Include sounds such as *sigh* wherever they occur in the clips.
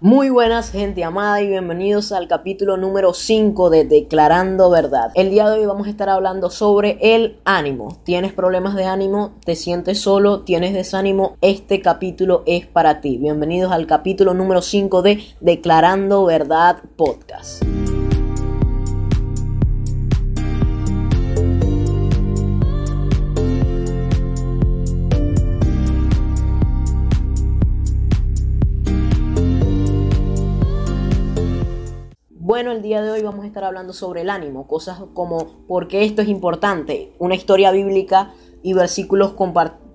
Muy buenas gente amada y bienvenidos al capítulo número 5 de Declarando Verdad. El día de hoy vamos a estar hablando sobre el ánimo. ¿Tienes problemas de ánimo? ¿Te sientes solo? ¿Tienes desánimo? Este capítulo es para ti. Bienvenidos al capítulo número 5 de Declarando Verdad Podcast. Bueno, el día de hoy vamos a estar hablando sobre el ánimo, cosas como por qué esto es importante, una historia bíblica y versículos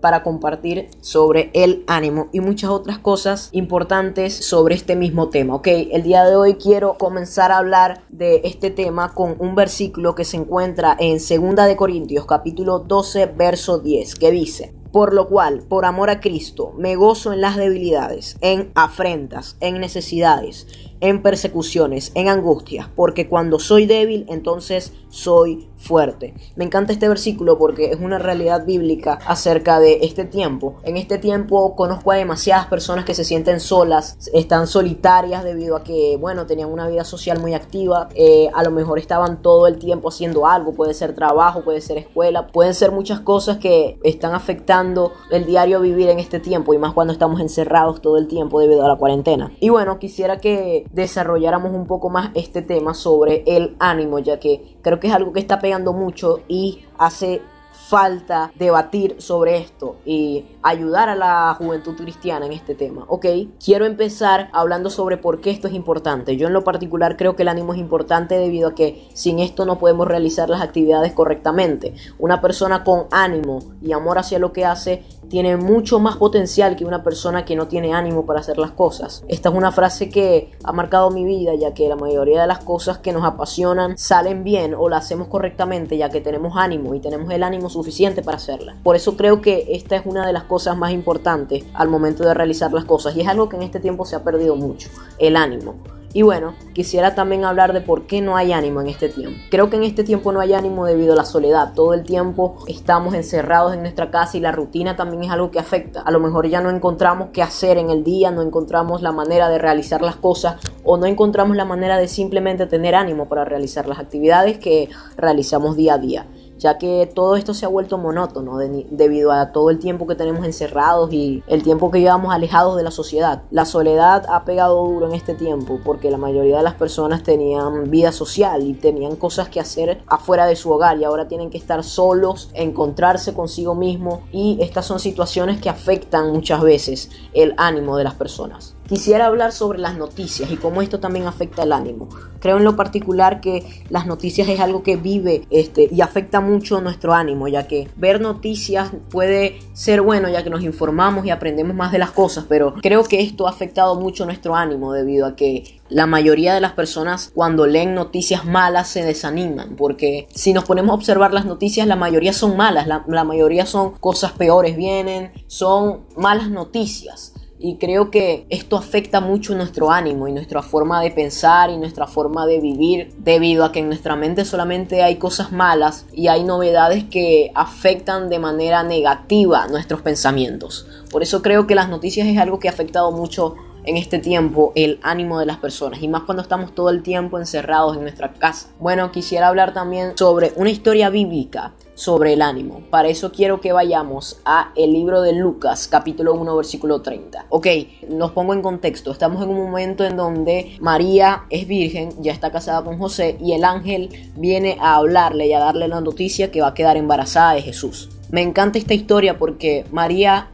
para compartir sobre el ánimo y muchas otras cosas importantes sobre este mismo tema. Ok, el día de hoy quiero comenzar a hablar de este tema con un versículo que se encuentra en 2 de Corintios capítulo 12 verso 10 que dice por lo cual, por amor a Cristo, me gozo en las debilidades, en afrentas, en necesidades, en persecuciones, en angustias, porque cuando soy débil, entonces soy fuerte. Me encanta este versículo porque es una realidad bíblica acerca de este tiempo. En este tiempo conozco a demasiadas personas que se sienten solas, están solitarias debido a que, bueno, tenían una vida social muy activa, eh, a lo mejor estaban todo el tiempo haciendo algo, puede ser trabajo, puede ser escuela, pueden ser muchas cosas que están afectando el diario vivir en este tiempo y más cuando estamos encerrados todo el tiempo debido a la cuarentena. Y bueno, quisiera que desarrolláramos un poco más este tema sobre el ánimo, ya que creo que es algo que está pegando mucho y hace falta debatir sobre esto y ayudar a la juventud cristiana en este tema. Ok, quiero empezar hablando sobre por qué esto es importante. Yo en lo particular creo que el ánimo es importante debido a que sin esto no podemos realizar las actividades correctamente. Una persona con ánimo y amor hacia lo que hace tiene mucho más potencial que una persona que no tiene ánimo para hacer las cosas. Esta es una frase que ha marcado mi vida, ya que la mayoría de las cosas que nos apasionan salen bien o las hacemos correctamente, ya que tenemos ánimo y tenemos el ánimo suficiente para hacerlas. Por eso creo que esta es una de las cosas más importantes al momento de realizar las cosas y es algo que en este tiempo se ha perdido mucho, el ánimo. Y bueno, quisiera también hablar de por qué no hay ánimo en este tiempo. Creo que en este tiempo no hay ánimo debido a la soledad. Todo el tiempo estamos encerrados en nuestra casa y la rutina también es algo que afecta. A lo mejor ya no encontramos qué hacer en el día, no encontramos la manera de realizar las cosas o no encontramos la manera de simplemente tener ánimo para realizar las actividades que realizamos día a día ya que todo esto se ha vuelto monótono debido a todo el tiempo que tenemos encerrados y el tiempo que llevamos alejados de la sociedad. La soledad ha pegado duro en este tiempo porque la mayoría de las personas tenían vida social y tenían cosas que hacer afuera de su hogar y ahora tienen que estar solos, encontrarse consigo mismo y estas son situaciones que afectan muchas veces el ánimo de las personas. Quisiera hablar sobre las noticias y cómo esto también afecta el ánimo. Creo en lo particular que las noticias es algo que vive este, y afecta mucho nuestro ánimo, ya que ver noticias puede ser bueno, ya que nos informamos y aprendemos más de las cosas, pero creo que esto ha afectado mucho nuestro ánimo debido a que la mayoría de las personas cuando leen noticias malas se desaniman, porque si nos ponemos a observar las noticias, la mayoría son malas, la, la mayoría son cosas peores vienen, son malas noticias y creo que esto afecta mucho nuestro ánimo y nuestra forma de pensar y nuestra forma de vivir debido a que en nuestra mente solamente hay cosas malas y hay novedades que afectan de manera negativa nuestros pensamientos. Por eso creo que las noticias es algo que ha afectado mucho en este tiempo el ánimo de las personas y más cuando estamos todo el tiempo encerrados en nuestra casa. Bueno, quisiera hablar también sobre una historia bíblica sobre el ánimo. Para eso quiero que vayamos a el libro de Lucas, capítulo 1, versículo 30. Ok, nos pongo en contexto. Estamos en un momento en donde María es virgen, ya está casada con José y el ángel viene a hablarle y a darle la noticia que va a quedar embarazada de Jesús. Me encanta esta historia porque María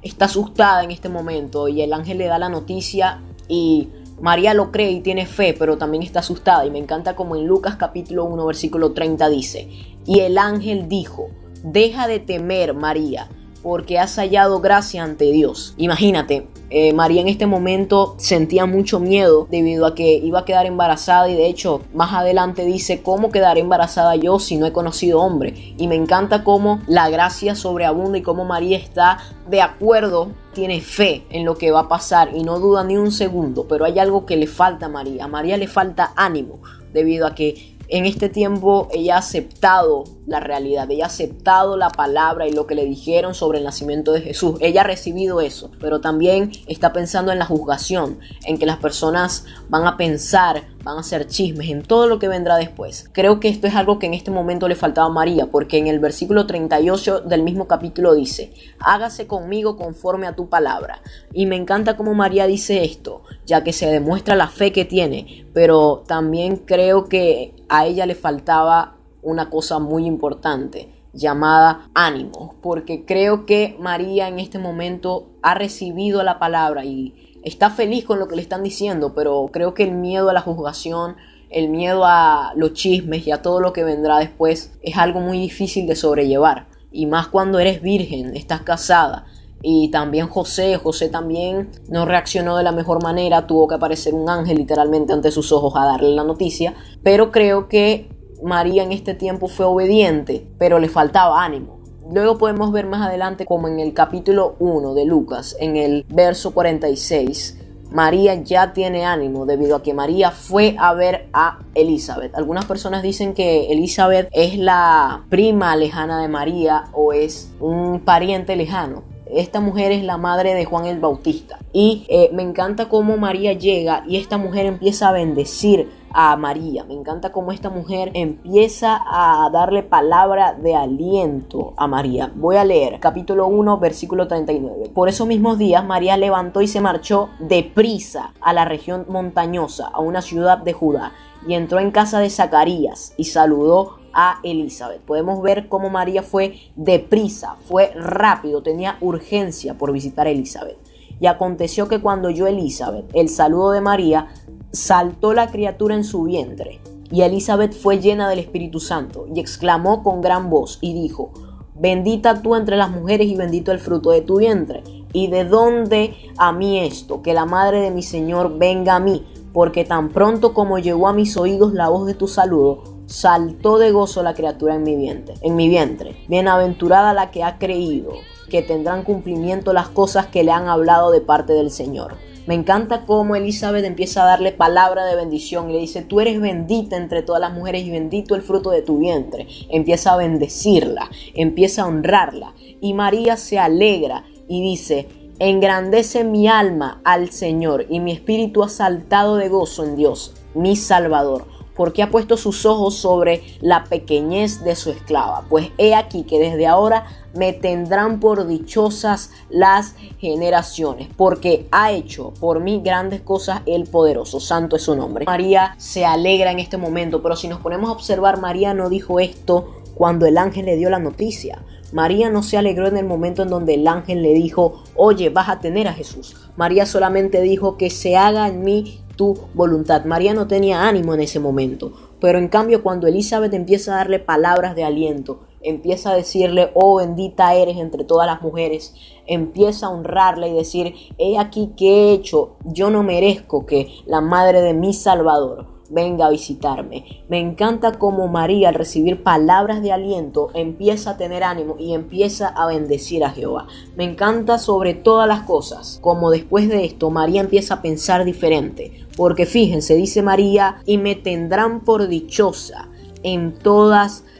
está asustada en este momento y el ángel le da la noticia y María lo cree y tiene fe, pero también está asustada y me encanta como en Lucas capítulo 1 versículo 30 dice, y el ángel dijo, deja de temer María, porque has hallado gracia ante Dios. Imagínate, eh, María en este momento sentía mucho miedo debido a que iba a quedar embarazada y de hecho más adelante dice cómo quedaré embarazada yo si no he conocido hombre. Y me encanta cómo la gracia sobreabunda y cómo María está de acuerdo, tiene fe en lo que va a pasar y no duda ni un segundo, pero hay algo que le falta a María. A María le falta ánimo debido a que en este tiempo ella ha aceptado la realidad, ella ha aceptado la palabra y lo que le dijeron sobre el nacimiento de Jesús. Ella ha recibido eso, pero también está pensando en la juzgación, en que las personas van a pensar, van a hacer chismes, en todo lo que vendrá después. Creo que esto es algo que en este momento le faltaba a María, porque en el versículo 38 del mismo capítulo dice, hágase conmigo conforme a tu palabra. Y me encanta cómo María dice esto, ya que se demuestra la fe que tiene, pero también creo que a ella le faltaba una cosa muy importante llamada ánimo, porque creo que María en este momento ha recibido la palabra y está feliz con lo que le están diciendo, pero creo que el miedo a la juzgación, el miedo a los chismes y a todo lo que vendrá después es algo muy difícil de sobrellevar, y más cuando eres virgen, estás casada. Y también José, José también no reaccionó de la mejor manera, tuvo que aparecer un ángel literalmente ante sus ojos a darle la noticia, pero creo que María en este tiempo fue obediente, pero le faltaba ánimo. Luego podemos ver más adelante como en el capítulo 1 de Lucas, en el verso 46, María ya tiene ánimo debido a que María fue a ver a Elizabeth. Algunas personas dicen que Elizabeth es la prima lejana de María o es un pariente lejano. Esta mujer es la madre de Juan el Bautista. Y eh, me encanta cómo María llega y esta mujer empieza a bendecir a María. Me encanta cómo esta mujer empieza a darle palabra de aliento a María. Voy a leer capítulo 1, versículo 39. Por esos mismos días María levantó y se marchó deprisa a la región montañosa, a una ciudad de Judá, y entró en casa de Zacarías y saludó a Elizabeth. Podemos ver cómo María fue deprisa, fue rápido, tenía urgencia por visitar a Elizabeth. Y aconteció que cuando oyó Elizabeth el saludo de María, saltó la criatura en su vientre. Y Elizabeth fue llena del Espíritu Santo y exclamó con gran voz y dijo, Bendita tú entre las mujeres y bendito el fruto de tu vientre. ¿Y de dónde a mí esto? Que la madre de mi Señor venga a mí, porque tan pronto como llegó a mis oídos la voz de tu saludo, saltó de gozo la criatura en mi vientre. En mi vientre. Bienaventurada la que ha creído, que tendrán cumplimiento las cosas que le han hablado de parte del Señor. Me encanta cómo Elizabeth empieza a darle palabra de bendición y le dice, tú eres bendita entre todas las mujeres y bendito el fruto de tu vientre. Empieza a bendecirla, empieza a honrarla. Y María se alegra y dice, engrandece mi alma al Señor y mi espíritu ha saltado de gozo en Dios, mi Salvador porque ha puesto sus ojos sobre la pequeñez de su esclava. Pues he aquí que desde ahora me tendrán por dichosas las generaciones, porque ha hecho por mí grandes cosas el poderoso, santo es su nombre. María se alegra en este momento, pero si nos ponemos a observar, María no dijo esto cuando el ángel le dio la noticia. María no se alegró en el momento en donde el ángel le dijo, oye, vas a tener a Jesús. María solamente dijo que se haga en mí tu voluntad. María no tenía ánimo en ese momento, pero en cambio cuando Elizabeth empieza a darle palabras de aliento, empieza a decirle, oh bendita eres entre todas las mujeres, empieza a honrarla y decir, he aquí que he hecho, yo no merezco que la madre de mi Salvador venga a visitarme. Me encanta cómo María al recibir palabras de aliento empieza a tener ánimo y empieza a bendecir a Jehová. Me encanta sobre todas las cosas como después de esto María empieza a pensar diferente. Porque fíjense, dice María, y me tendrán por dichosa en todas las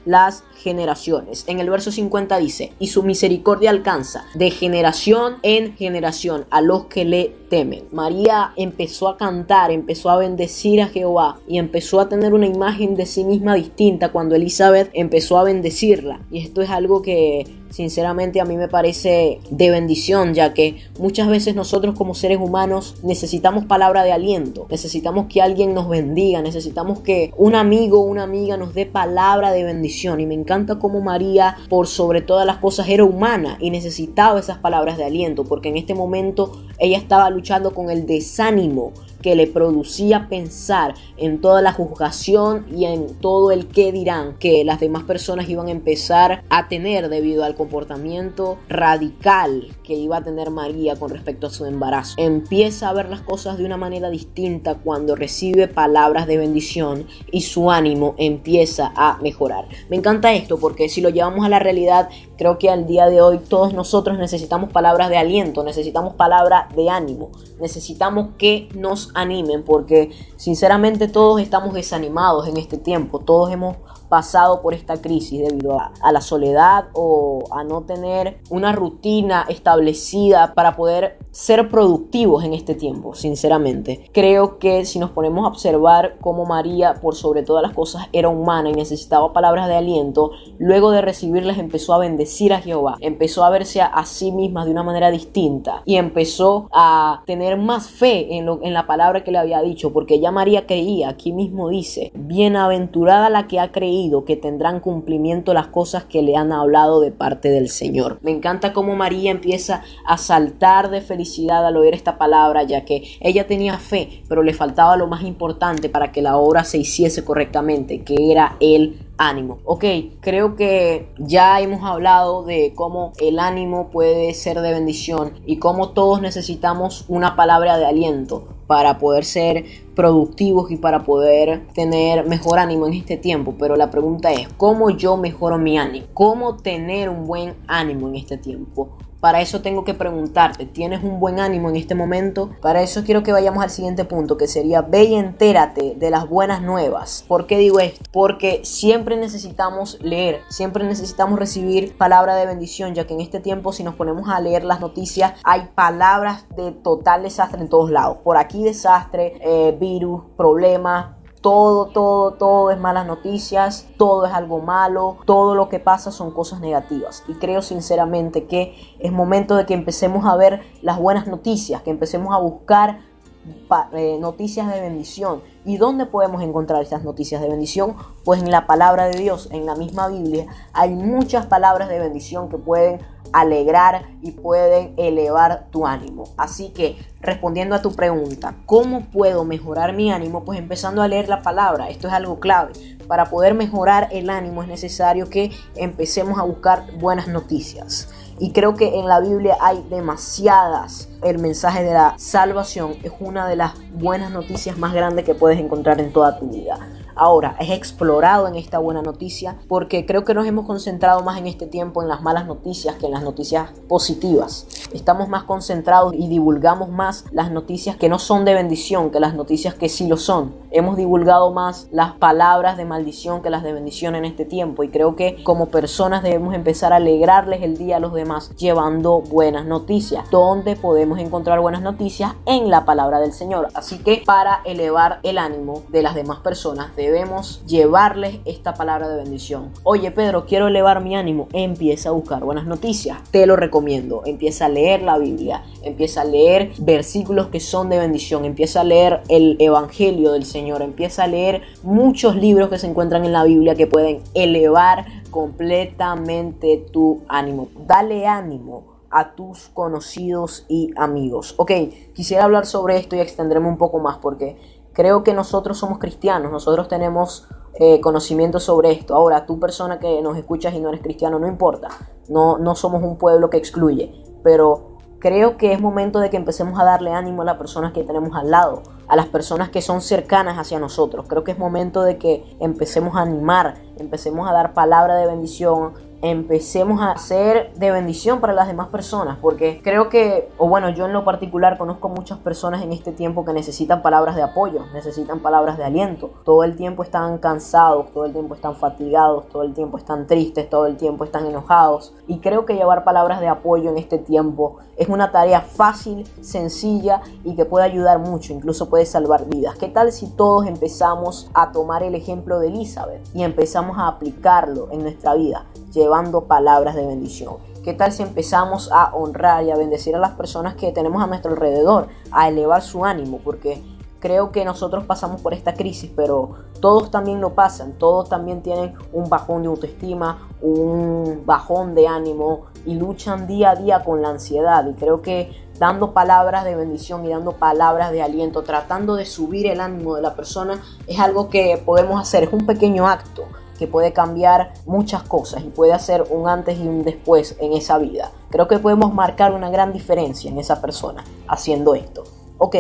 generaciones. En el verso 50 dice, y su misericordia alcanza de generación en generación a los que le temen. María empezó a cantar, empezó a bendecir a Jehová y empezó a tener una imagen de sí misma distinta cuando Elizabeth empezó a bendecirla. Y esto es algo que sinceramente a mí me parece de bendición, ya que muchas veces nosotros como seres humanos necesitamos palabra de aliento, necesitamos que alguien nos bendiga, necesitamos que un amigo o una amiga nos dé palabra de bendición. Y me encanta como María, por sobre todas las cosas, era humana y necesitaba esas palabras de aliento, porque en este momento ella estaba luchando con el desánimo que le producía pensar en toda la juzgación y en todo el que dirán que las demás personas iban a empezar a tener debido al comportamiento radical que iba a tener María con respecto a su embarazo. Empieza a ver las cosas de una manera distinta cuando recibe palabras de bendición y su ánimo empieza a mejorar. Me encanta esto porque si lo llevamos a la realidad Creo que al día de hoy todos nosotros necesitamos palabras de aliento, necesitamos palabras de ánimo, necesitamos que nos animen porque sinceramente todos estamos desanimados en este tiempo, todos hemos pasado por esta crisis debido a, la soledad o a no tener una rutina establecida para poder ser productivos en este tiempo, sinceramente. Creo que si nos ponemos a observar cómo María, por sobre todas las cosas, era humana y necesitaba palabras de aliento, luego de recibirlas empezó a bendecir a Jehová, empezó a verse a, sí misma de una manera distinta y empezó a tener más fe en, lo, en la palabra que le había dicho, porque ya María creía, aquí mismo dice, bienaventurada la que ha creído que tendrán cumplimiento las cosas que le han hablado de parte del Señor. Me encanta cómo María empieza a saltar de felicidad al oír esta palabra, ya que ella tenía fe, pero le faltaba lo más importante para que la obra se hiciese correctamente, que era el ánimo. Ok, creo que ya hemos hablado de cómo el ánimo puede ser de bendición y cómo todos necesitamos una palabra de aliento para poder ser productivos y para poder tener mejor ánimo en este tiempo. Pero la pregunta es, ¿cómo yo mejoro mi ánimo? ¿Cómo tener un buen ánimo en este tiempo? Para eso tengo que preguntarte, ¿tienes un buen ánimo en este momento? Para eso quiero que vayamos al siguiente punto, que sería ve y entérate de las buenas nuevas. ¿Por qué digo esto? Porque siempre necesitamos leer, siempre necesitamos recibir palabra de bendición, ya que en este tiempo si nos ponemos a leer las noticias hay palabras de total desastre en todos lados. Por aquí desastre, eh, virus, problemas, todo, todo, todo es malas noticias, todo es algo malo, todo lo que pasa son cosas negativas. Y creo sinceramente que es momento de que empecemos a ver las buenas noticias, que empecemos a buscar eh, noticias de bendición. ¿Y dónde podemos encontrar estas noticias de bendición? Pues en la palabra de Dios, en la misma Biblia, hay muchas palabras de bendición que pueden alegrar y pueden elevar tu ánimo. Así que respondiendo a tu pregunta, ¿cómo puedo mejorar mi ánimo? Pues empezando a leer la palabra, esto es algo clave. Para poder mejorar el ánimo es necesario que empecemos a buscar buenas noticias. Y creo que en la Biblia hay demasiadas. El mensaje de la salvación es una de las buenas noticias más grandes que puedes encontrar en toda tu vida. Ahora, es explorado en esta buena noticia porque creo que nos hemos concentrado más en este tiempo en las malas noticias que en las noticias positivas. Estamos más concentrados y divulgamos más las noticias que no son de bendición que las noticias que sí lo son. Hemos divulgado más las palabras de maldición que las de bendición en este tiempo y creo que como personas debemos empezar a alegrarles el día a los demás llevando buenas noticias. ¿Dónde podemos encontrar buenas noticias? En la palabra del Señor. Así que para elevar el ánimo de las demás personas, debemos llevarles esta palabra de bendición. Oye Pedro, quiero elevar mi ánimo. Empieza a buscar buenas noticias. Te lo recomiendo. Empieza a leer la Biblia. Empieza a leer versículos que son de bendición. Empieza a leer el Evangelio del Señor. Empieza a leer muchos libros que se encuentran en la Biblia que pueden elevar completamente tu ánimo. Dale ánimo a tus conocidos y amigos. Ok, quisiera hablar sobre esto y extenderme un poco más porque Creo que nosotros somos cristianos, nosotros tenemos eh, conocimiento sobre esto. Ahora, tú persona que nos escuchas y no eres cristiano, no importa. No, no somos un pueblo que excluye. Pero creo que es momento de que empecemos a darle ánimo a las personas que tenemos al lado, a las personas que son cercanas hacia nosotros. Creo que es momento de que empecemos a animar, empecemos a dar palabra de bendición, empecemos a ser de bendición para las demás personas, porque creo que, o bueno, yo en lo particular conozco muchas personas en este tiempo que necesitan palabras de apoyo, necesitan palabras de aliento, todo el tiempo están cansados, todo el tiempo están fatigados, todo el tiempo están tristes, todo el tiempo están enojados, y creo que llevar palabras de apoyo en este tiempo es una tarea fácil, sencilla y que puede ayudar mucho, incluso puede salvar vidas. ¿Qué tal si todos empezamos a tomar el ejemplo de Elizabeth y empezamos a aplicarlo en nuestra vida? Llevando palabras de bendición. ¿Qué tal si empezamos a honrar y a bendecir a las personas que tenemos a nuestro alrededor, a elevar su ánimo? Porque creo que nosotros pasamos por esta crisis, pero todos también lo pasan, todos también tienen un bajón de autoestima, un bajón de ánimo y luchan día a día con la ansiedad. Y creo que dando palabras de bendición y dando palabras de aliento, tratando de subir el ánimo de la persona, es algo que podemos hacer, es un pequeño acto que puede cambiar muchas cosas y puede hacer un antes y un después en esa vida. Creo que podemos marcar una gran diferencia en esa persona haciendo esto. Ok,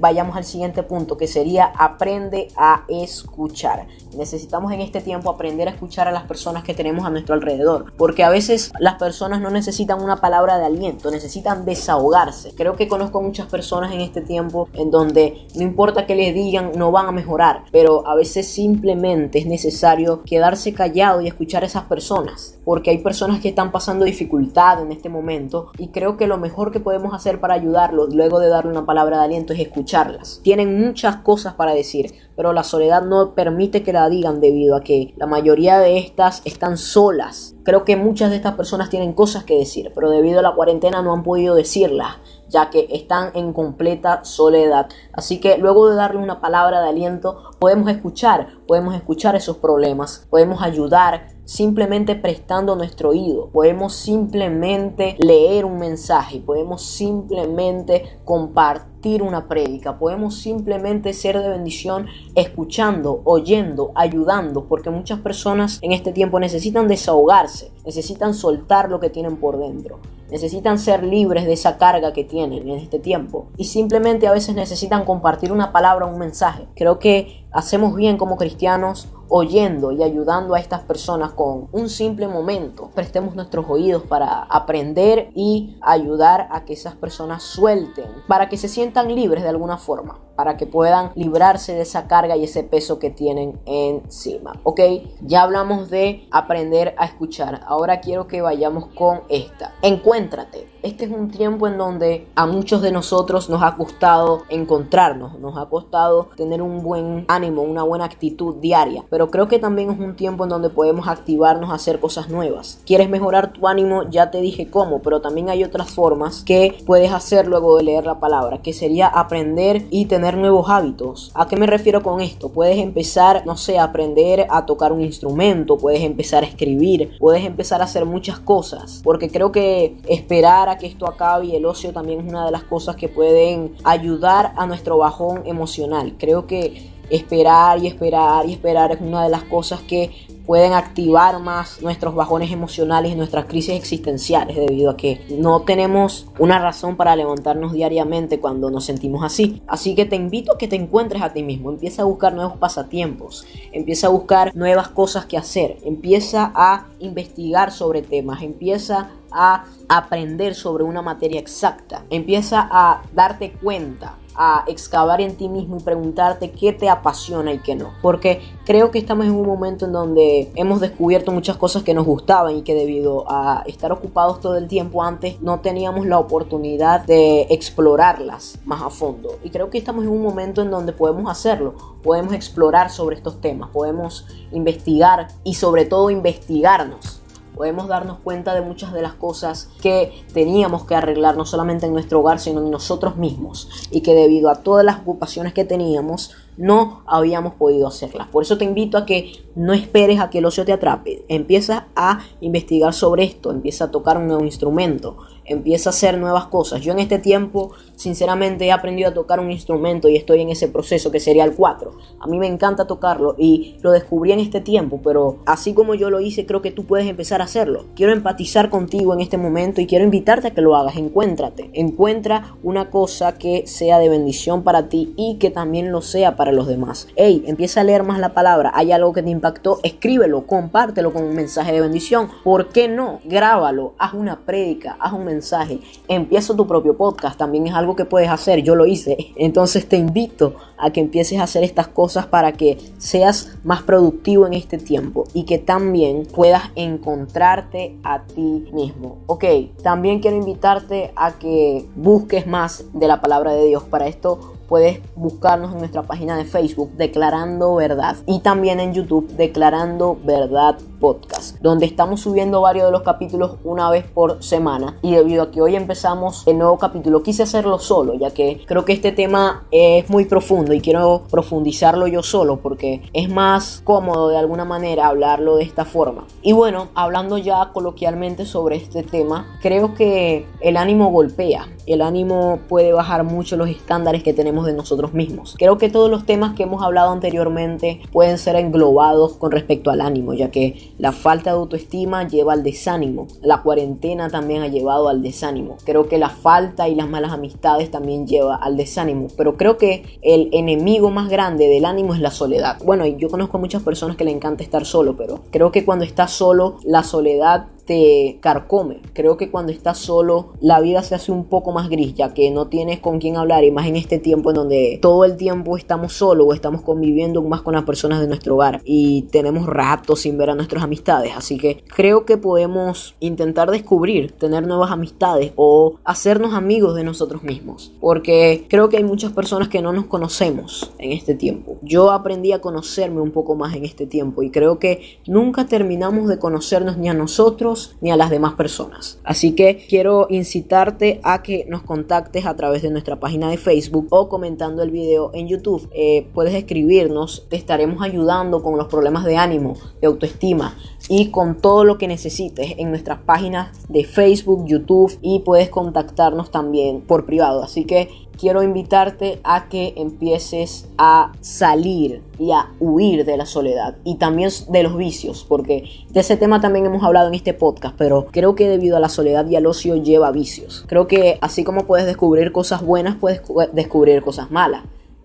vayamos al siguiente punto que sería aprende a escuchar. Necesitamos en este tiempo aprender a escuchar a las personas que tenemos a nuestro alrededor, porque a veces las personas no necesitan una palabra de aliento, necesitan desahogarse. Creo que conozco muchas personas en este tiempo en donde no importa que les digan, no van a mejorar, pero a veces simplemente es necesario quedarse callado y escuchar a esas personas, porque hay personas que están pasando dificultad en este momento y creo que lo mejor que podemos hacer para ayudarlos luego de darle una palabra de aliento es escucharlas. Tienen muchas cosas para decir, pero la soledad no permite que la digan debido a que la mayoría de estas están solas. Creo que muchas de estas personas tienen cosas que decir, pero debido a la cuarentena no han podido decirlas, ya que están en completa soledad. Así que luego de darle una palabra de aliento, podemos escuchar, podemos escuchar esos problemas, podemos ayudar simplemente prestando nuestro oído, podemos simplemente leer un mensaje, podemos simplemente compartir una prédica, podemos simplemente ser de bendición escuchando, oyendo, ayudando, porque muchas personas en este tiempo necesitan desahogarse, necesitan soltar lo que tienen por dentro. Necesitan ser libres de esa carga que tienen en este tiempo. Y simplemente a veces necesitan compartir una palabra, un mensaje. Creo que hacemos bien como cristianos oyendo y ayudando a estas personas con un simple momento. Prestemos nuestros oídos para aprender y ayudar a que esas personas suelten, para que se sientan libres de alguna forma, para que puedan librarse de esa carga y ese peso que tienen encima. Ok, ya hablamos de aprender a escuchar. Ahora quiero que vayamos con esta. Encuéntrate. Este es un tiempo en donde a muchos de nosotros nos ha costado encontrarnos, nos ha costado tener un buen ánimo, una buena actitud diaria, pero creo que también es un tiempo en donde podemos activarnos a hacer cosas nuevas. ¿Quieres mejorar tu ánimo? Ya te dije cómo, pero también hay otras formas que puedes hacer luego de leer la palabra, que sería aprender y nuevos hábitos. ¿A qué me refiero con esto? Puedes empezar, no sé, a aprender a tocar un instrumento, puedes empezar a escribir, puedes empezar a hacer muchas cosas, porque creo que esperar que esto acabe y el ocio también es una de las cosas que pueden ayudar a nuestro bajón emocional. Creo que esperar y esperar y esperar es una de las cosas que pueden activar más nuestros bajones emocionales y nuestras crisis existenciales debido a que no tenemos una razón para levantarnos diariamente cuando nos sentimos así. Así que te invito a que te encuentres a ti mismo, empieza a buscar nuevos pasatiempos, empieza a buscar nuevas cosas que hacer, empieza a investigar sobre temas, empieza a aprender sobre una materia exacta, empieza a darte cuenta a excavar en ti mismo y preguntarte qué te apasiona y qué no. Porque creo que estamos en un momento en donde hemos descubierto muchas cosas que nos gustaban y que debido a estar ocupados todo el tiempo antes no teníamos la oportunidad de explorarlas más a fondo. Y creo que estamos en un momento en donde podemos hacerlo. Podemos explorar sobre estos temas, podemos investigar y sobre todo investigarnos podemos darnos cuenta de muchas de las cosas que teníamos que arreglar, no solamente en nuestro hogar, sino en nosotros mismos, y que debido a todas las ocupaciones que teníamos, no habíamos podido hacerlas. Por eso te invito a que no esperes a que el ocio te atrape. Empieza a investigar sobre esto, empieza a tocar un nuevo instrumento, empieza a hacer nuevas cosas. Yo en este tiempo, sinceramente, he aprendido a tocar un instrumento y estoy en ese proceso que sería el 4. A mí me encanta tocarlo y lo descubrí en este tiempo, pero así como yo lo hice, creo que tú puedes empezar a hacerlo. Quiero empatizar contigo en este momento y quiero invitarte a que lo hagas. Encuéntrate, encuentra una cosa que sea de bendición para ti y que también lo sea para los demás. Hey, empieza a leer más la palabra. Hay algo que te impactó, escríbelo, compártelo con un mensaje de bendición. ¿Por qué no? Grábalo, haz una prédica, haz un mensaje mensaje, empieza tu propio podcast, también es algo que puedes hacer, yo lo hice. Entonces te invito a que empieces a hacer estas cosas para que seas más productivo en este tiempo y que también puedas encontrarte a ti mismo. Ok, también quiero invitarte a que busques más de la palabra de Dios. Para esto puedes buscarnos en nuestra página de Facebook Declarando Verdad y también en YouTube Declarando Verdad Podcast, donde estamos subiendo varios de los capítulos una vez por semana y debido a que hoy empezamos el nuevo capítulo quise hacerlo solo ya que creo que este tema es muy profundo y quiero profundizarlo yo solo porque es más cómodo de alguna manera hablarlo de esta forma. Y bueno, hablando ya coloquialmente sobre este tema, creo que el ánimo golpea el ánimo puede bajar mucho los estándares que tenemos de nosotros mismos. Creo que todos los temas que hemos hablado anteriormente pueden ser englobados con respecto al ánimo, ya que la falta de autoestima lleva al desánimo. La cuarentena también ha llevado al desánimo. Creo que la falta y las malas amistades también lleva al desánimo. Pero creo que el enemigo más grande del ánimo es la soledad. Bueno, yo conozco a muchas personas que le encanta estar solo, pero creo que cuando estás solo, la soledad te carcome. Creo que cuando estás solo la vida se hace un poco más gris, ya que no tienes con quién hablar y más en este tiempo en donde todo el tiempo estamos solos o estamos conviviendo más con las personas de nuestro hogar y tenemos ratos sin ver a nuestras amistades. Así que creo que podemos intentar descubrir, tener nuevas amistades o hacernos amigos de nosotros mismos. Porque creo que hay muchas personas que no nos conocemos en este tiempo. Yo aprendí a conocerme un poco más en este tiempo y creo que nunca terminamos de conocernos ni a nosotros ni a las demás personas. Así que quiero incitarte a que nos contactes a través de nuestra página de Facebook o comentando el video en YouTube. Eh, puedes escribirnos, te estaremos ayudando con los problemas de ánimo, de autoestima y con todo lo que necesites en nuestras páginas de Facebook, YouTube y puedes contactarnos también por privado. Así que quiero invitarte a que empieces a salir y a huir de la soledad y también de los vicios, porque de ese tema también hemos hablado en este podcast, pero creo que debido a la soledad y al ocio lleva vicios. Creo que así como puedes descubrir cosas buenas, puedes descubrir cosas malas.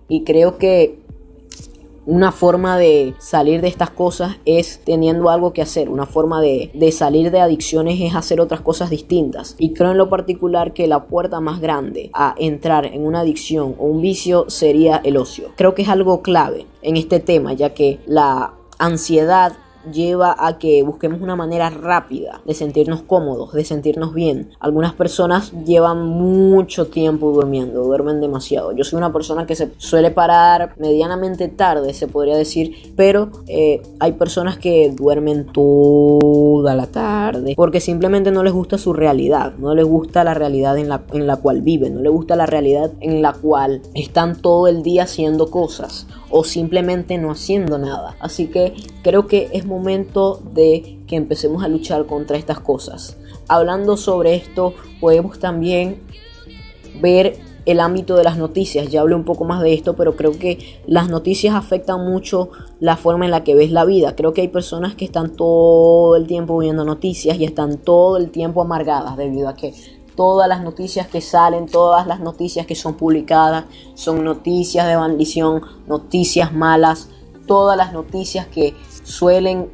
Y creo que una forma de salir de estas cosas es teniendo algo que hacer. Una forma de, salir de adicciones es hacer otras cosas distintas. Y creo en lo particular que la puerta más grande a entrar en una adicción o un vicio sería el ocio. Creo que es algo clave en este tema, ya que la ansiedad lleva a que busquemos una manera rápida de sentirnos cómodos, de sentirnos bien. Algunas personas llevan mucho tiempo durmiendo, duermen demasiado. Yo soy una persona que se suele parar medianamente tarde, se podría decir, pero eh, hay personas que duermen toda la tarde porque simplemente no les gusta su realidad, no les gusta la realidad en la, en la cual viven, no les gusta la realidad en la cual están todo el día haciendo cosas o simplemente no haciendo nada. Así que creo que es momento de que empecemos a luchar contra estas cosas. Hablando sobre esto, podemos también ver el ámbito de las noticias. Ya hablé un poco más de esto, pero creo que las noticias afectan mucho la forma en la que ves la vida. Creo que hay personas que están todo el tiempo viendo noticias y están todo el tiempo amargadas debido a que todas las noticias que salen, todas las noticias que son publicadas son noticias de maldición, noticias malas, todas las noticias que suelen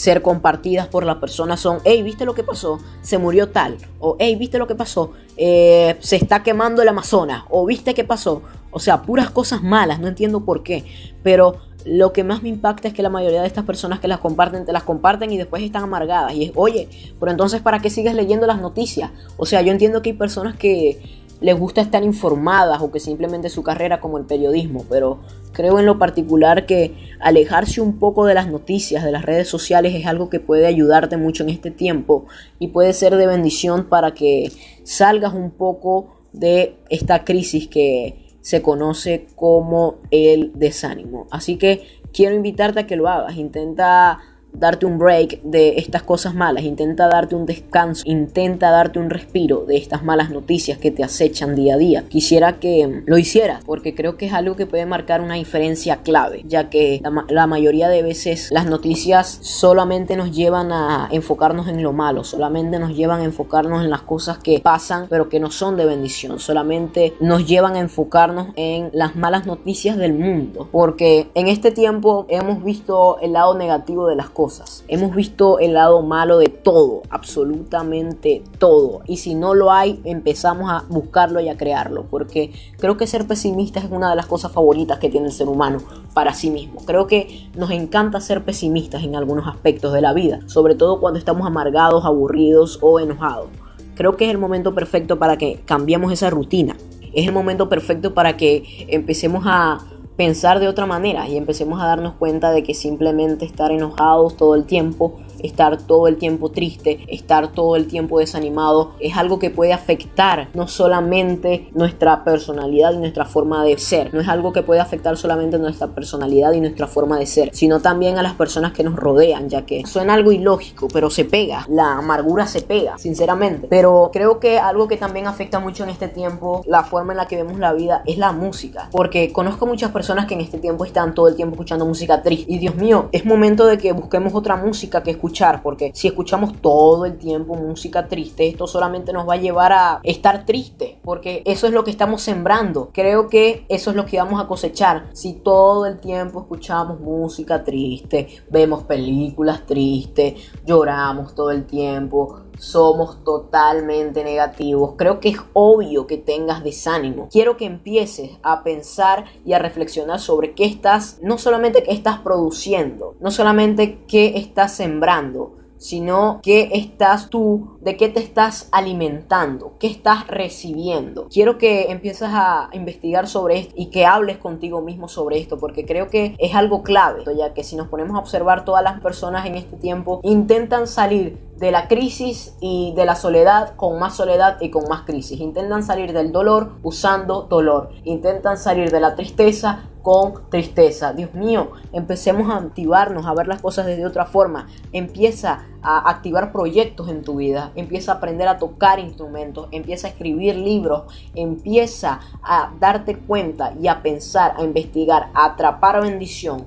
ser compartidas por la persona son, hey, ¿viste lo que pasó? Se murió tal. O, hey, ¿viste lo que pasó? Eh, se está quemando el Amazonas. O, ¿viste qué pasó? O sea, puras cosas malas, no entiendo por qué. Pero lo que más me impacta es que la mayoría de estas personas que las comparten, te las comparten y después están amargadas. Y es, oye, pero entonces, ¿para qué sigues leyendo las noticias? O sea, yo entiendo que hay personas que les gusta estar informadas o que simplemente su carrera como el periodismo, pero creo en lo particular que alejarse un poco de las noticias, de las redes sociales es algo que puede ayudarte mucho en este tiempo y puede ser de bendición para que salgas un poco de esta crisis que se conoce como el desánimo. Así que quiero invitarte a que lo hagas, intenta darte un break de estas cosas malas, intenta darte un descanso, intenta darte un respiro de estas malas noticias que te acechan día a día. Quisiera que lo hicieras porque creo que es algo que puede marcar una diferencia clave, ya que la, mayoría de veces las noticias solamente nos llevan a enfocarnos en lo malo, solamente nos llevan a enfocarnos en las cosas que pasan pero que no son de bendición, solamente nos llevan a enfocarnos en las malas noticias del mundo, porque en este tiempo hemos visto el lado negativo de las cosas Hemos visto el lado malo de todo, absolutamente todo. Y si no lo hay, empezamos a buscarlo y a crearlo. Porque creo que ser pesimista es una de las cosas favoritas que tiene el ser humano para sí mismo. Creo que nos encanta ser pesimistas en algunos aspectos de la vida. Sobre todo cuando estamos amargados, aburridos o enojados. Creo que es el momento perfecto para que cambiemos esa rutina. Es el momento perfecto para que empecemos a pensar de otra manera y empecemos a darnos cuenta de que simplemente estar enojados todo el tiempo estar todo el tiempo triste, estar todo el tiempo desanimado, es algo que puede afectar no solamente nuestra personalidad y nuestra forma de ser, no es algo que puede afectar solamente nuestra personalidad y nuestra forma de ser, sino también a las personas que nos rodean, ya que suena algo ilógico, pero se pega, la amargura se pega, sinceramente. Pero creo que algo que también afecta mucho en este tiempo, la forma en la que vemos la vida, es la música, porque conozco muchas personas que en este tiempo están todo el tiempo escuchando música triste y Dios mío, es momento de que busquemos otra música que escuchemos porque si escuchamos todo el tiempo música triste, esto solamente nos va a llevar a estar triste, porque eso es lo que estamos sembrando. Creo que eso es lo que vamos a cosechar. Si todo el tiempo escuchamos música triste, vemos películas tristes, lloramos todo el tiempo, somos totalmente negativos. Creo que es obvio que tengas desánimo. Quiero que empieces a pensar y a reflexionar sobre qué estás, no solamente qué estás produciendo, no solamente qué estás sembrando, sino qué estás tú, de qué te estás alimentando, qué estás recibiendo. Quiero que empieces a investigar sobre esto y que hables contigo mismo sobre esto, porque creo que es algo clave, ya que si nos ponemos a observar todas las personas en este tiempo intentan salir de la crisis y de la soledad con más soledad y con más crisis. Intentan salir del dolor usando dolor. Intentan salir de la tristeza con tristeza. Dios mío, empecemos a activarnos, a ver las cosas desde otra forma. Empieza a activar proyectos en tu vida. Empieza a aprender a tocar instrumentos. Empieza a escribir libros. Empieza a darte cuenta y a pensar, a investigar, a atrapar bendición.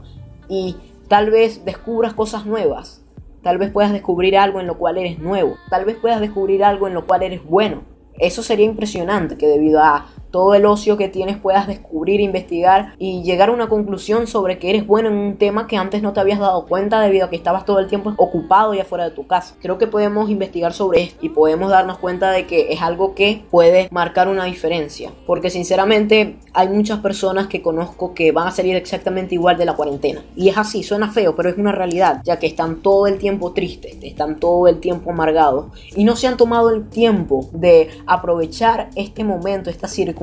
Y tal vez descubras cosas nuevas Tal vez puedas descubrir algo en lo cual eres nuevo. Tal vez puedas descubrir algo en lo cual eres bueno. Eso sería impresionante que debido a todo el ocio que tienes puedas descubrir, investigar y llegar a una conclusión sobre que eres bueno en un tema que antes no te habías dado cuenta debido a que estabas todo el tiempo ocupado y afuera de tu casa. Creo que podemos investigar sobre esto y podemos darnos cuenta de que es algo que puede marcar una diferencia. Porque sinceramente hay muchas personas que conozco que van a salir exactamente igual de la cuarentena. Y es así, suena feo, pero es una realidad, ya que están todo el tiempo tristes, están todo el tiempo amargados y no se han tomado el tiempo de aprovechar este momento, esta circunstancia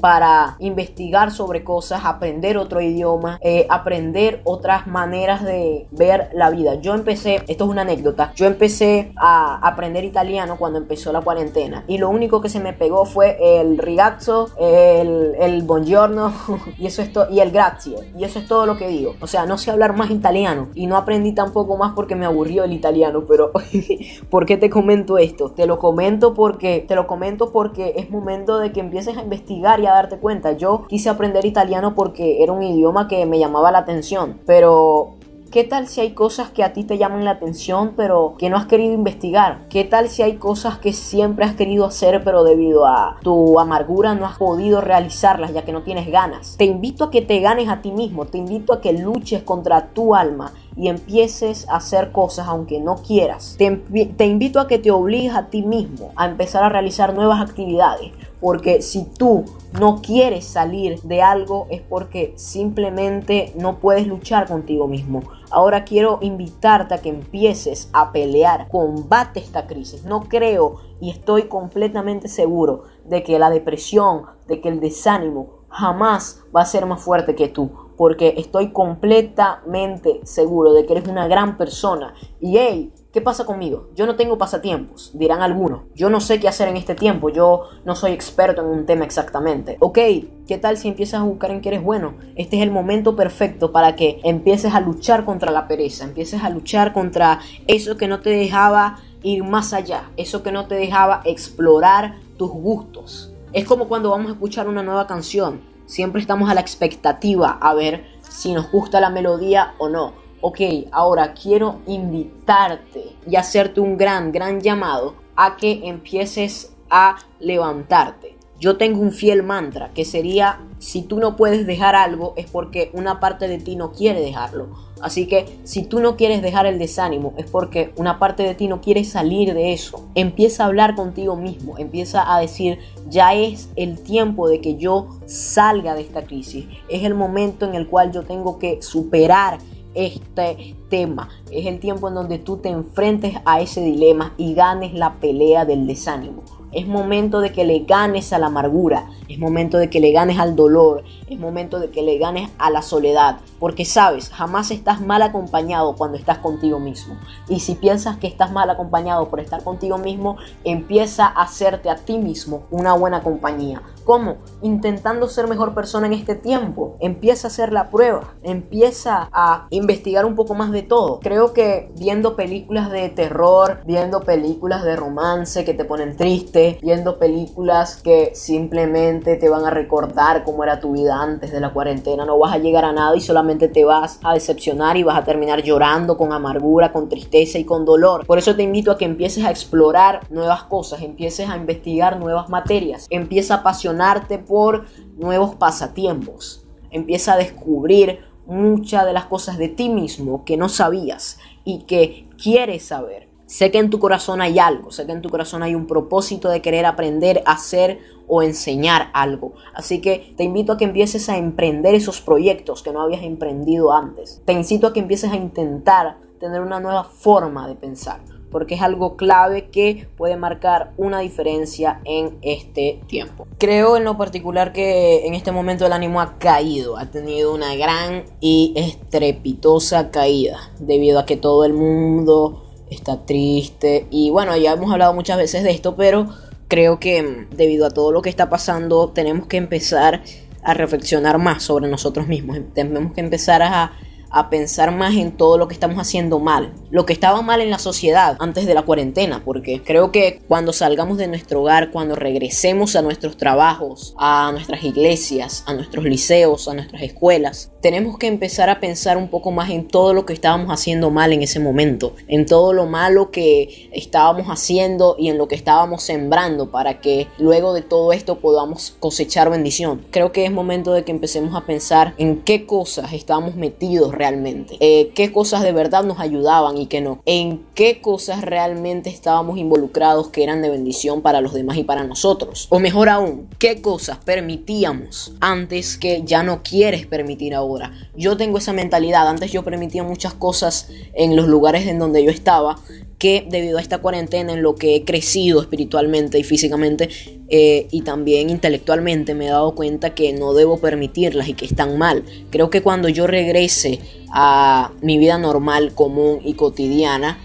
para investigar sobre cosas, aprender otro idioma, eh, aprender otras maneras de ver la vida. Yo empecé, esto es una anécdota, yo empecé a aprender italiano cuando empezó la cuarentena y lo único que se me pegó fue el rigazzo, el, el buongiorno *laughs* y eso es y el grazie y eso es todo lo que digo. O sea, no sé hablar más italiano y no aprendí tampoco más porque me aburrió el italiano, pero *laughs* ¿por qué te comento esto? Te lo comento porque te lo comento porque es momento de que empieces investigar y a darte cuenta. Yo quise aprender italiano porque era un idioma que me llamaba la atención, pero ¿Qué tal si hay cosas que a ti te llaman la atención pero que no has querido investigar? ¿Qué tal si hay cosas que siempre has querido hacer pero debido a tu amargura no has podido realizarlas ya que no tienes ganas? Te invito a que te ganes a ti mismo, te invito a que luches contra tu alma y empieces a hacer cosas aunque no quieras. Te, te invito a que te obligues a ti mismo a empezar a realizar nuevas actividades porque si tú no quieres salir de algo es porque simplemente no puedes luchar contigo mismo. Ahora quiero invitarte a que empieces a pelear, combate esta crisis. No creo y estoy completamente seguro de que la depresión, de que el desánimo jamás va a ser más fuerte que tú. Porque estoy completamente seguro de que eres una gran persona. Y hey, ¿Qué pasa conmigo? Yo no tengo pasatiempos, dirán algunos. Yo no sé qué hacer en este tiempo, yo no soy experto en un tema exactamente. Ok, ¿qué tal si empiezas a buscar en que eres bueno? Este es el momento perfecto para que empieces a luchar contra la pereza, empieces a luchar contra eso que no te dejaba ir más allá, eso que no te dejaba explorar tus gustos. Es como cuando vamos a escuchar una nueva canción, siempre estamos a la expectativa a ver si nos gusta la melodía o no ok, ahora quiero invitarte y hacerte un gran, gran llamado a que empieces a levantarte. Yo tengo un fiel mantra que sería, si tú no puedes dejar algo es porque una parte de ti no quiere dejarlo. Así que si tú no quieres dejar el desánimo es porque una parte de ti no quiere salir de eso. Empieza a hablar contigo mismo, empieza a decir, ya es el tiempo de que yo salga de esta crisis. Es el momento en el cual yo tengo que superar este tema, es el tiempo en donde tú te enfrentes a ese dilema y ganes la pelea del desánimo. Es momento de que le ganes a la amargura, es momento de que le ganes al dolor, es momento de que le ganes a la soledad, porque sabes, jamás estás mal acompañado cuando estás contigo mismo. Y si piensas que estás mal acompañado por estar contigo mismo, empieza a hacerte a ti mismo una buena compañía. ¿Cómo? Intentando ser mejor persona en este tiempo. Empieza a hacer la prueba, empieza a investigar un poco más de todo. Creo que viendo películas de terror, viendo películas de romance que te ponen triste, viendo películas que simplemente te van a recordar cómo era tu vida antes de la cuarentena. No vas a llegar a nada y solamente te vas a decepcionar y vas a terminar llorando con amargura, con tristeza y con dolor. Por eso te invito a que empieces a explorar nuevas cosas, empieces a investigar nuevas materias, empieza a apasionarte por nuevos pasatiempos, empieza a descubrir muchas de las cosas de ti mismo que no sabías y que quieres saber. Sé que en tu corazón hay algo, sé que en tu corazón hay un propósito de querer aprender, hacer o enseñar algo. Así que te invito a que empieces a emprender esos proyectos que no habías emprendido antes. Te incito a que empieces a intentar tener una nueva forma de pensar, porque es algo clave que puede marcar una diferencia en este tiempo. Creo en lo particular que en este momento el ánimo ha caído, ha tenido una gran y estrepitosa caída, debido a que todo el mundo está triste y bueno, ya hemos hablado muchas veces de esto, pero creo que mm, debido a todo lo que está pasando tenemos que empezar a reflexionar más sobre nosotros mismos, tenemos que empezar a a pensar más en todo lo que estamos haciendo mal, lo que estaba mal en la sociedad antes de la cuarentena, porque creo que cuando salgamos de nuestro hogar, cuando regresemos a nuestros trabajos, a nuestras iglesias, a nuestros liceos, a nuestras escuelas, tenemos que empezar a pensar un poco más en todo lo que estábamos haciendo mal en ese momento, en todo lo malo que estábamos haciendo y en lo que estábamos sembrando para que luego de todo esto podamos cosechar bendición. Creo que es momento de que empecemos a pensar en qué cosas estamos metidos realmente, eh, qué cosas de verdad nos ayudaban y qué no, en qué cosas realmente estábamos involucrados que eran de bendición para los demás y para nosotros. O mejor aún, qué cosas permitíamos antes que ya no quieres permitir ahora. Yo tengo esa mentalidad, antes yo permitía muchas cosas en los lugares en donde yo estaba que debido a esta cuarentena en lo que he crecido espiritualmente y físicamente eh, y también intelectualmente me he dado cuenta que no debo permitirlas y que están mal. Creo que cuando yo regrese a mi vida normal, común y cotidiana,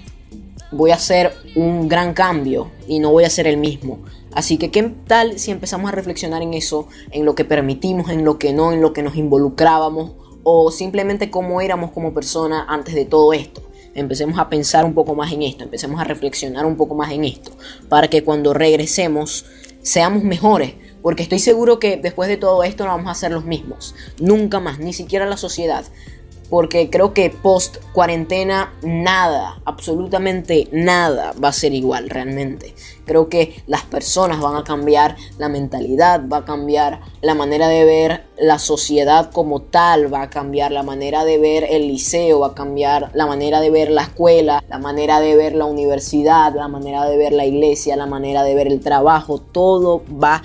voy a hacer un gran cambio y no voy a ser el mismo. Así que, ¿qué tal si empezamos a reflexionar en eso, en lo que permitimos, en lo que no, en lo que nos involucrábamos o simplemente cómo éramos como persona antes de todo esto? Empecemos a pensar un poco más en esto, empecemos a reflexionar un poco más en esto, para que cuando regresemos seamos mejores, porque estoy seguro que después de todo esto no vamos a ser los mismos, nunca más, ni siquiera la sociedad, porque creo que post cuarentena nada, absolutamente nada va a ser igual realmente. Creo que las personas van a cambiar, la mentalidad va a cambiar, la manera de ver la sociedad como tal va a cambiar, la manera de ver el liceo va a cambiar, la manera de ver la escuela, la manera de ver la universidad, la manera de ver la iglesia, la manera de ver el trabajo, todo va a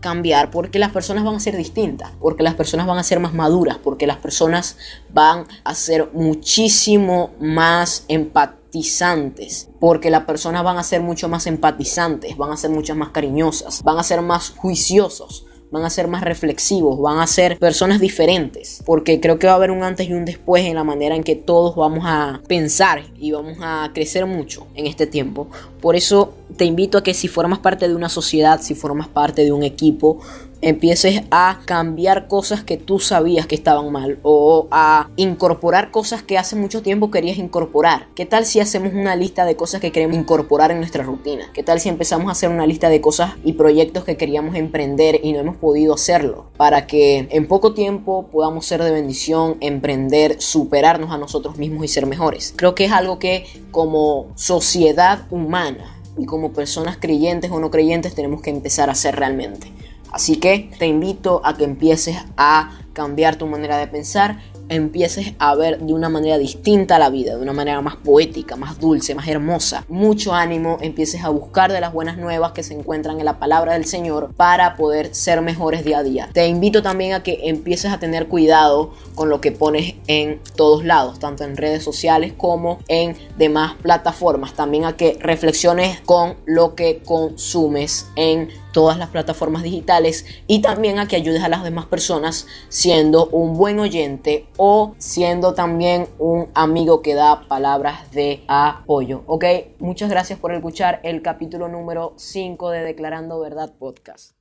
cambiar porque las personas van a ser distintas, porque las personas van a ser más maduras, porque las personas van a ser muchísimo más empatizantes, porque las personas van a ser mucho más empatizantes, van a ser mucho más cariñosas, van a ser más juiciosos van a ser más reflexivos, van a ser personas diferentes, porque creo que va a haber un antes y un después en la manera en que todos vamos a pensar y vamos a crecer mucho en este tiempo. Por eso te invito a que si formas parte de una sociedad, si formas parte de un equipo, empieces a cambiar cosas que tú sabías que estaban mal o a incorporar cosas que hace mucho tiempo querías incorporar. ¿Qué tal si hacemos una lista de cosas que queremos incorporar en nuestra rutina? ¿Qué tal si empezamos a hacer una lista de cosas y proyectos que queríamos emprender y no hemos podido hacerlo? Para que en poco tiempo podamos ser de bendición, emprender, superarnos a nosotros mismos y ser mejores. Creo que es algo que como sociedad humana y como personas creyentes o no creyentes tenemos que empezar a hacer realmente. Así que te invito a que empieces a cambiar tu manera de pensar empieces a ver de una manera distinta la vida, de una manera más poética, más dulce, más hermosa. Mucho ánimo, empieces a buscar de las buenas nuevas que se encuentran en la palabra del Señor para poder ser mejores día a día. Te invito también a que empieces a tener cuidado con lo que pones en todos lados, tanto en redes sociales como en demás plataformas. También a que reflexiones con lo que consumes en todas las plataformas digitales y también a que ayudes a las demás personas siendo un buen oyente o siendo también un amigo que da palabras de apoyo. Ok, muchas gracias por escuchar el capítulo número 5 de Declarando Verdad Podcast.